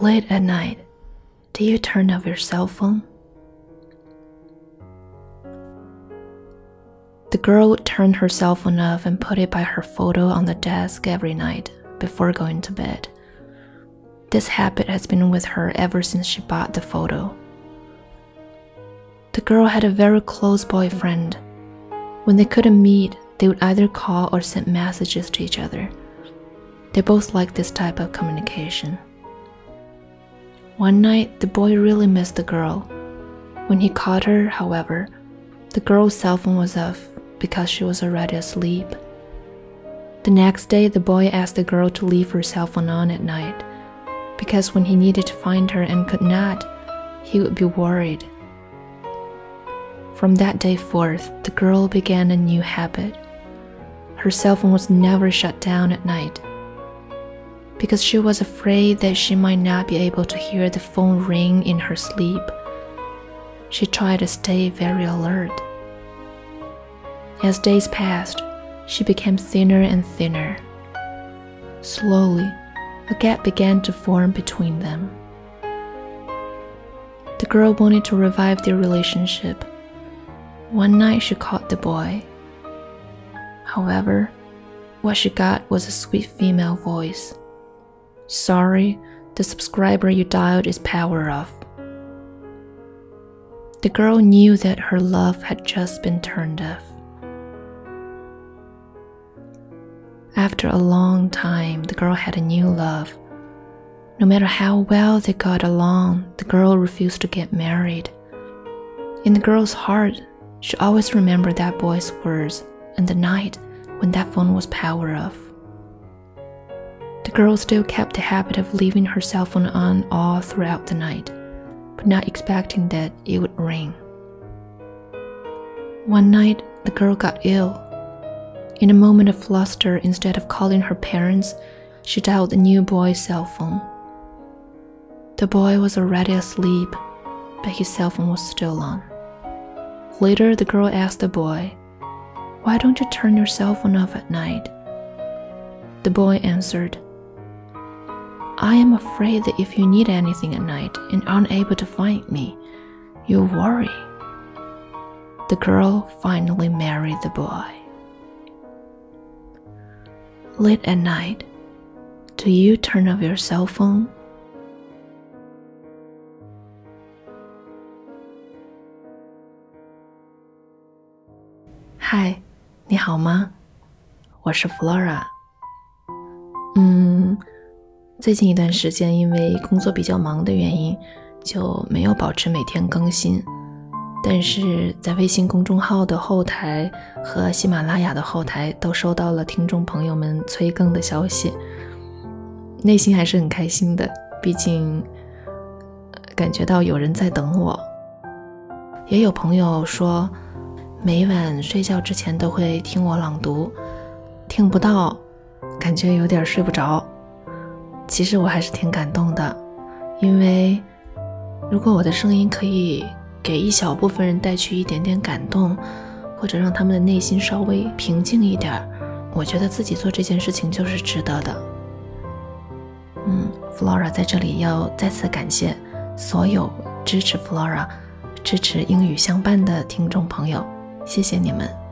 Late at night, do you turn off your cell phone? The girl would turn her cell phone off and put it by her photo on the desk every night before going to bed. This habit has been with her ever since she bought the photo. The girl had a very close boyfriend. When they couldn't meet, they would either call or send messages to each other. They both liked this type of communication. One night, the boy really missed the girl. When he caught her, however, the girl's cell phone was off because she was already asleep. The next day, the boy asked the girl to leave her cell phone on at night because when he needed to find her and could not, he would be worried. From that day forth, the girl began a new habit. Her cell phone was never shut down at night because she was afraid that she might not be able to hear the phone ring in her sleep. She tried to stay very alert. As days passed, she became thinner and thinner. Slowly, a gap began to form between them. The girl wanted to revive their relationship. One night she caught the boy. However, what she got was a sweet female voice. Sorry, the subscriber you dialed is power off. The girl knew that her love had just been turned off. After a long time, the girl had a new love. No matter how well they got along, the girl refused to get married. In the girl's heart, she always remembered that boy's words and the night when that phone was power off. The girl still kept the habit of leaving her cell phone on all throughout the night, but not expecting that it would ring. One night, the girl got ill in a moment of fluster, instead of calling her parents, she dialed the new boy's cell phone. The boy was already asleep, but his cell phone was still on. Later, the girl asked the boy, Why don't you turn your cell phone off at night? The boy answered, I am afraid that if you need anything at night and aren't able to find me, you'll worry. The girl finally married the boy. Late at night, do you turn off your cell phone? 嗨，你好吗？我是 Flora。 最近一段时间因为工作比较忙的原因，就没有保持每天更新。但是在微信公众号的后台和喜马拉雅的后台都收到了听众朋友们催更的消息，内心还是很开心的。毕竟感觉到有人在等我。也有朋友说，每晚睡觉之前都会听我朗读，听不到，感觉有点睡不着。其实我还是挺感动的，因为如果我的声音可以。给一小部分人带去一点点感动，或者让他们的内心稍微平静一点，我觉得自己做这件事情就是值得的。嗯，Flora 在这里要再次感谢所有支持 Flora、支持英语相伴的听众朋友，谢谢你们。